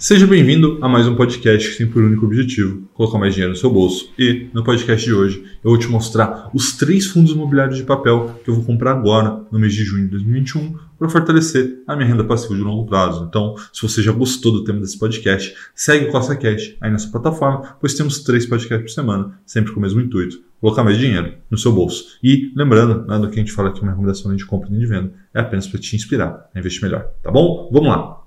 Seja bem-vindo a mais um podcast que tem por único objetivo colocar mais dinheiro no seu bolso. E no podcast de hoje eu vou te mostrar os três fundos imobiliários de papel que eu vou comprar agora, no mês de junho de 2021, para fortalecer a minha renda passiva de longo prazo. Então, se você já gostou do tema desse podcast, segue o Costa Cash aí nessa plataforma, pois temos três podcasts por semana, sempre com o mesmo intuito colocar mais dinheiro no seu bolso. E lembrando, nada do que a gente fala aqui, uma recomendação de compra nem de venda, é apenas para te inspirar a investir melhor. Tá bom? Vamos lá!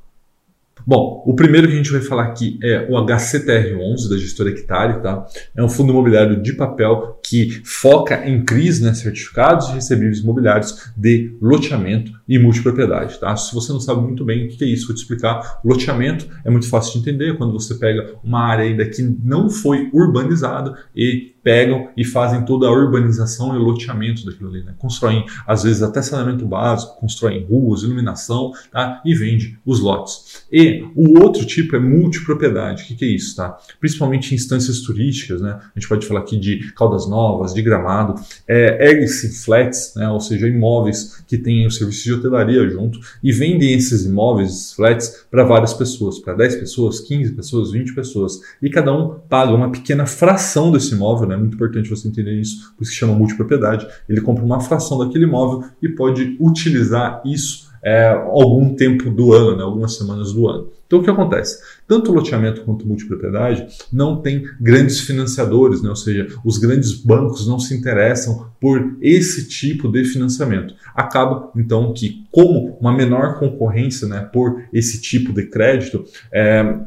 Bom, o primeiro que a gente vai falar aqui é o HCTR11 da gestora Hectare, tá? É um fundo imobiliário de papel que foca em CRIs, né, certificados de recebíveis imobiliários de loteamento e multipropriedade, tá? Se você não sabe muito bem o que é isso, vou te explicar. Loteamento é muito fácil de entender quando você pega uma área ainda que não foi urbanizada e pegam e fazem toda a urbanização e loteamento daquilo ali, né? Constroem, às vezes, até saneamento básico, constroem ruas, iluminação, tá? E vende os lotes. E o outro tipo é multipropriedade. O que, que é isso, tá? Principalmente em instâncias turísticas, né? A gente pode falar aqui de Caldas Novas, de Gramado, é, ergue-se flats, né? Ou seja, imóveis que têm o serviço de hotelaria junto e vendem esses imóveis, flats, para várias pessoas, para 10 pessoas, 15 pessoas, 20 pessoas. E cada um paga uma pequena fração desse imóvel, né? É muito importante você entender isso, por isso que chama multipropriedade. Ele compra uma fração daquele imóvel e pode utilizar isso é, algum tempo do ano, né, algumas semanas do ano. Então o que acontece? Tanto o loteamento quanto multipropriedade não tem grandes financiadores, né, ou seja, os grandes bancos não se interessam por esse tipo de financiamento. Acaba então que, como uma menor concorrência né, por esse tipo de crédito, é,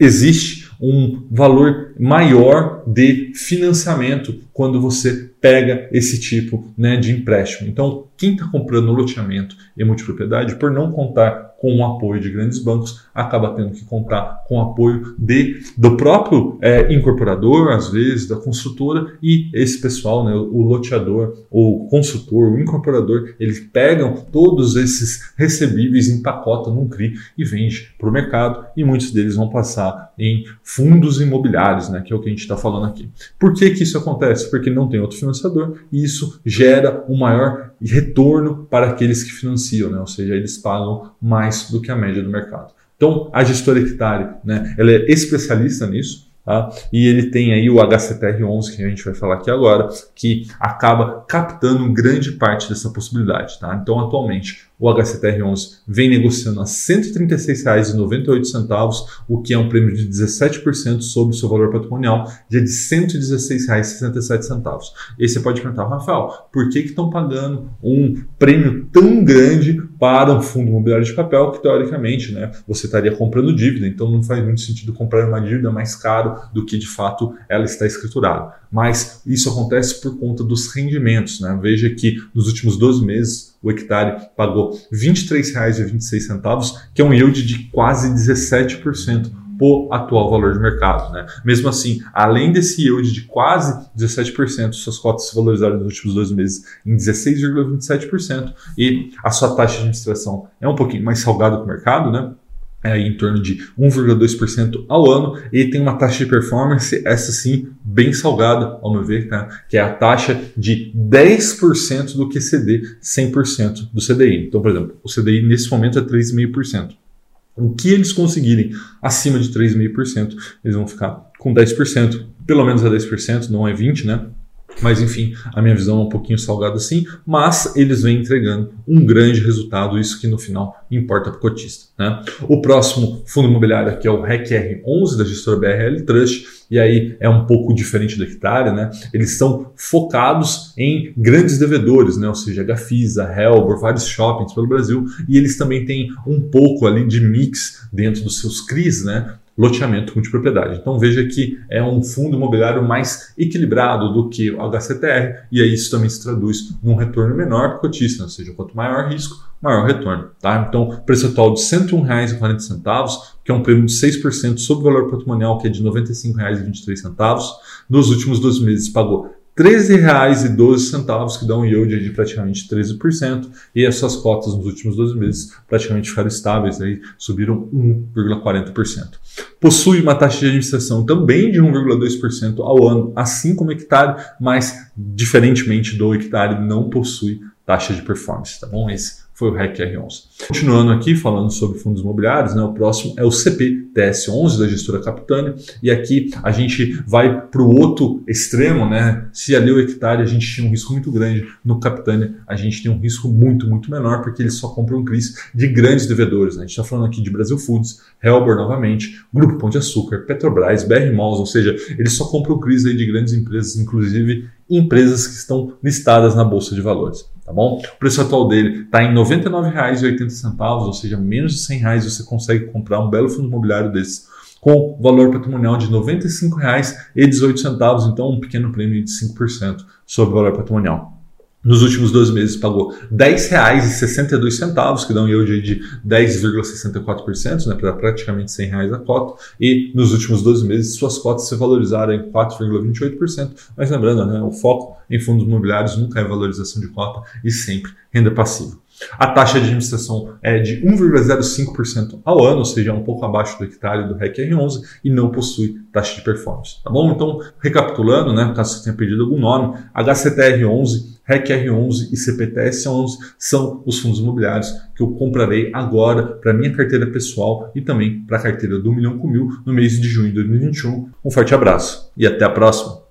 existe um valor maior de financiamento quando você pega esse tipo né, de empréstimo. Então, quem está comprando loteamento e multipropriedade, por não contar com o apoio de grandes bancos, acaba tendo que contar com o apoio de, do próprio é, incorporador, às vezes, da construtora, e esse pessoal, né, o loteador, o consultor, o incorporador, eles pegam todos esses recebíveis, empacotam num CRI e vende para o mercado, e muitos deles vão passar em fundos imobiliários, né, que é o que a gente está falando aqui. Por que, que isso acontece? Porque não tem outro financiador e isso gera um maior retorno para aqueles que financiam, né? ou seja, eles pagam mais do que a média do mercado. Então, a gestora Hectare, né, ela é especialista nisso, Tá? E ele tem aí o HCTR11, que a gente vai falar aqui agora, que acaba captando grande parte dessa possibilidade. Tá? Então, atualmente, o HCTR11 vem negociando a R$ 136,98, o que é um prêmio de 17% sobre o seu valor patrimonial, de R$ 116,67. E você pode perguntar, Rafael, por que estão pagando um prêmio tão grande para um fundo imobiliário de papel que, teoricamente, né, você estaria comprando dívida, então não faz muito sentido comprar uma dívida mais caro do que, de fato, ela está escriturada. Mas isso acontece por conta dos rendimentos. Né? Veja que nos últimos 12 meses, o hectare pagou R$ 23,26, que é um yield de quase 17% por atual valor de mercado. Né? Mesmo assim, além desse yield de quase 17%, suas cotas se valorizaram nos últimos dois meses em 16,27% e a sua taxa de administração é um pouquinho mais salgada que o mercado, né? É em torno de 1,2% ao ano e tem uma taxa de performance, essa sim, bem salgada, ao meu ver, tá? que é a taxa de 10% do QCD, 100% do CDI. Então, por exemplo, o CDI nesse momento é 3,5%. O que eles conseguirem acima de 3,5%, eles vão ficar com 10%, pelo menos é 10%, não é 20%, né? Mas enfim, a minha visão é um pouquinho salgada assim, mas eles vêm entregando um grande resultado, isso que no final importa para o cotista. Né? O próximo fundo imobiliário aqui é o REC-R11 da gestora BRL Trust, e aí é um pouco diferente da hectare, né? Eles são focados em grandes devedores, né? Ou seja, Gafisa, Helbor, vários shoppings pelo Brasil, e eles também têm um pouco ali de mix dentro dos seus CRIs, né? Loteamento multipropriedade. Então veja que é um fundo imobiliário mais equilibrado do que o HCTR, e aí isso também se traduz num retorno menor para o cotista, ou seja, quanto maior risco, maior retorno. Tá? Então, preço atual de R$ 101,40, que é um prêmio de 6% sobre o valor patrimonial, que é de R$ 95,23. Nos últimos 12 meses pagou R$ 13,12, que dá um yield de praticamente 13%, e as suas cotas nos últimos 12 meses praticamente ficaram estáveis, aí subiram 1,40%. Possui uma taxa de administração também de 1,2% ao ano, assim como o hectare, mas diferentemente do hectare, não possui taxa de performance, tá bom? Esse foi o REC R11. Continuando aqui, falando sobre fundos imobiliários, né, o próximo é o CPTS11 da gestora Capitânia, e aqui a gente vai para o outro extremo, né? Se ali o hectare a gente tinha um risco muito grande, no Capitânia a gente tem um risco muito, muito menor, porque eles só compram CRIs de grandes devedores. Né? A gente está falando aqui de Brasil Foods, Helbor novamente, Grupo Pão de Açúcar, Petrobras, BR Malls, ou seja, eles só compram CRIs aí de grandes empresas, inclusive empresas que estão listadas na Bolsa de Valores, tá bom? O preço atual dele está em R$ 99,80, ou seja, menos de 100 reais você consegue comprar um belo fundo imobiliário desse com valor patrimonial de R$ 95,18, então um pequeno prêmio de 5% sobre o valor patrimonial nos últimos 12 meses pagou R$ 10,62, que dá um yield de 10,64%, né, para praticamente 100 reais a cota, e nos últimos 12 meses suas cotas se valorizaram em 4,28%, mas lembrando, né, o foco em fundos imobiliários nunca é valorização de cota e sempre renda passiva. A taxa de administração é de 1,05% ao ano, ou seja, um pouco abaixo do hectare do REC R11 e não possui taxa de performance. Tá bom? Então, recapitulando, né, caso você tenha perdido algum nome, HCTR11 REC-R11 e CPTS-11 são os fundos imobiliários que eu comprarei agora para minha carteira pessoal e também para a carteira do Milhão com Mil no mês de junho de 2021. Um forte abraço e até a próxima!